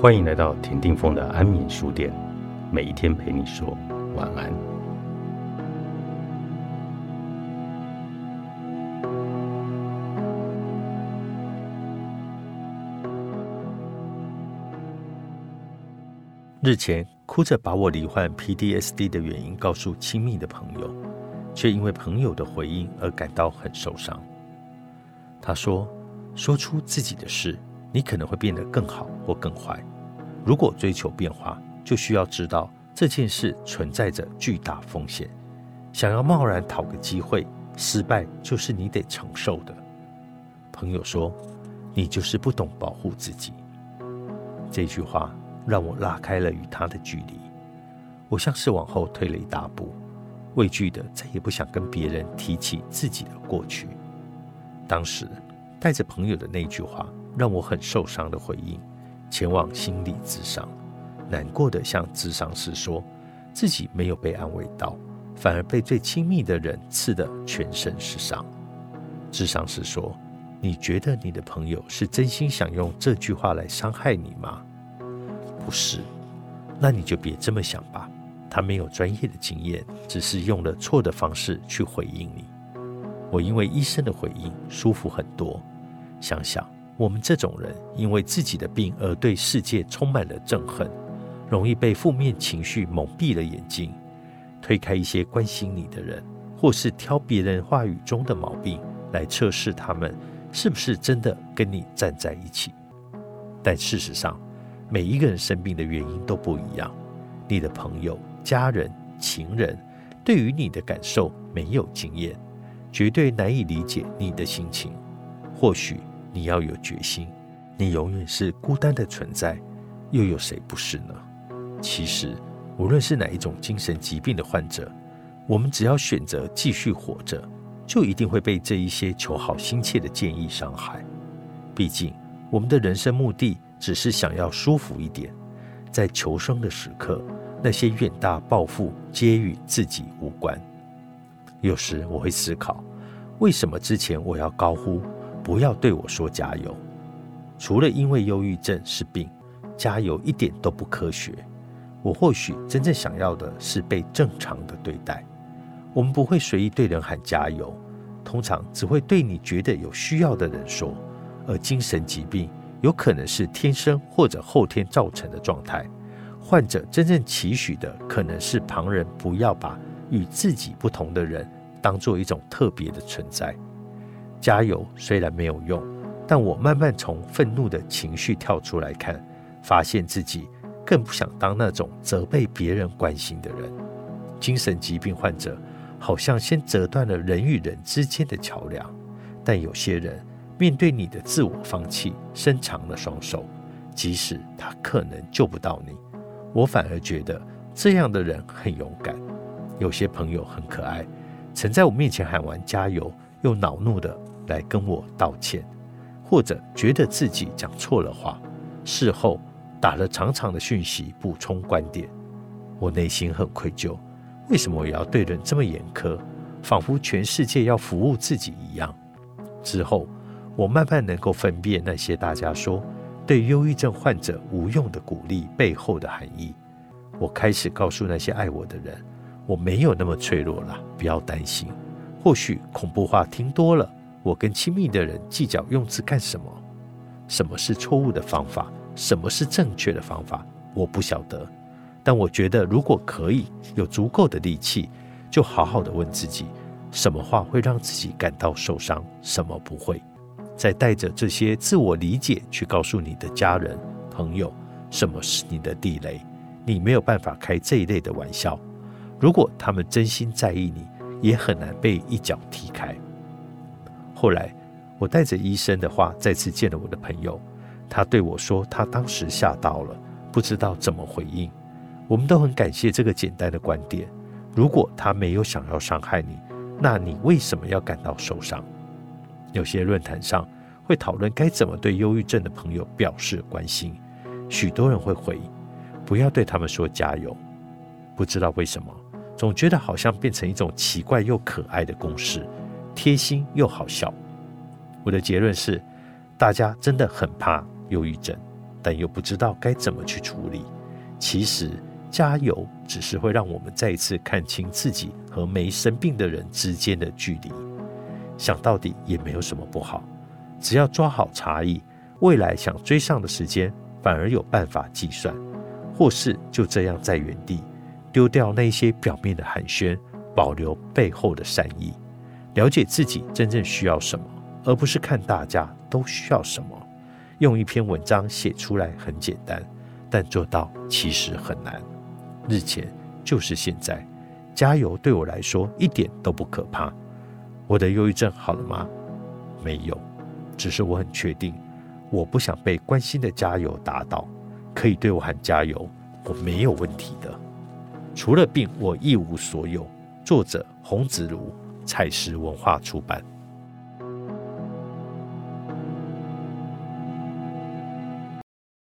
欢迎来到田定峰的安眠书店，每一天陪你说晚安。日前，哭着把我罹患 PTSD 的原因告诉亲密的朋友，却因为朋友的回应而感到很受伤。他说：“说出自己的事。”你可能会变得更好或更坏。如果追求变化，就需要知道这件事存在着巨大风险。想要贸然讨个机会，失败就是你得承受的。朋友说：“你就是不懂保护自己。”这句话让我拉开了与他的距离。我像是往后退了一大步，畏惧的再也不想跟别人提起自己的过去。当时带着朋友的那句话。让我很受伤的回应，前往心理咨商，难过的向咨商师说，自己没有被安慰到，反而被最亲密的人刺得全身是伤。咨商师说：“你觉得你的朋友是真心想用这句话来伤害你吗？不是，那你就别这么想吧。他没有专业的经验，只是用了错的方式去回应你。我因为医生的回应舒服很多。想想。”我们这种人，因为自己的病而对世界充满了憎恨，容易被负面情绪蒙蔽了眼睛，推开一些关心你的人，或是挑别人话语中的毛病来测试他们是不是真的跟你站在一起。但事实上，每一个人生病的原因都不一样。你的朋友、家人、情人对于你的感受没有经验，绝对难以理解你的心情。或许。你要有决心，你永远是孤单的存在，又有谁不是呢？其实，无论是哪一种精神疾病的患者，我们只要选择继续活着，就一定会被这一些求好心切的建议伤害。毕竟，我们的人生目的只是想要舒服一点，在求生的时刻，那些远大抱负皆与自己无关。有时我会思考，为什么之前我要高呼？不要对我说加油。除了因为忧郁症是病，加油一点都不科学。我或许真正想要的是被正常的对待。我们不会随意对人喊加油，通常只会对你觉得有需要的人说。而精神疾病有可能是天生或者后天造成的状态。患者真正期许的可能是旁人不要把与自己不同的人当做一种特别的存在。加油虽然没有用，但我慢慢从愤怒的情绪跳出来看，发现自己更不想当那种责备别人关心的人。精神疾病患者好像先折断了人与人之间的桥梁，但有些人面对你的自我放弃，伸长了双手，即使他可能救不到你，我反而觉得这样的人很勇敢。有些朋友很可爱，曾在我面前喊完加油，又恼怒的。来跟我道歉，或者觉得自己讲错了话，事后打了长长的讯息补充观点，我内心很愧疚。为什么我要对人这么严苛，仿佛全世界要服务自己一样？之后，我慢慢能够分辨那些大家说对忧郁症患者无用的鼓励背后的含义。我开始告诉那些爱我的人，我没有那么脆弱了，不要担心。或许恐怖话听多了。我跟亲密的人计较用词干什么？什么是错误的方法？什么是正确的方法？我不晓得。但我觉得，如果可以有足够的力气，就好好的问自己：什么话会让自己感到受伤？什么不会？再带着这些自我理解去告诉你的家人、朋友，什么是你的地雷？你没有办法开这一类的玩笑。如果他们真心在意你，也很难被一脚踢开。后来，我带着医生的话再次见了我的朋友，他对我说，他当时吓到了，不知道怎么回应。我们都很感谢这个简单的观点：如果他没有想要伤害你，那你为什么要感到受伤？有些论坛上会讨论该怎么对忧郁症的朋友表示关心，许多人会回应：不要对他们说加油。不知道为什么，总觉得好像变成一种奇怪又可爱的公式。贴心又好笑。我的结论是，大家真的很怕忧郁症，但又不知道该怎么去处理。其实，加油只是会让我们再一次看清自己和没生病的人之间的距离。想到底也没有什么不好，只要抓好差异，未来想追上的时间反而有办法计算。或是就这样在原地丢掉那些表面的寒暄，保留背后的善意，了解自己真正需要什么，而不是看大家都需要什么。用一篇文章写出来很简单，但做到其实很难。日前就是现在，加油对我来说一点都不可怕。我的忧郁症好了吗？没有，只是我很确定，我不想被关心的加油打倒。可以对我喊加油，我没有问题的。除了病，我一无所有。作者：洪子如，彩石文化出版。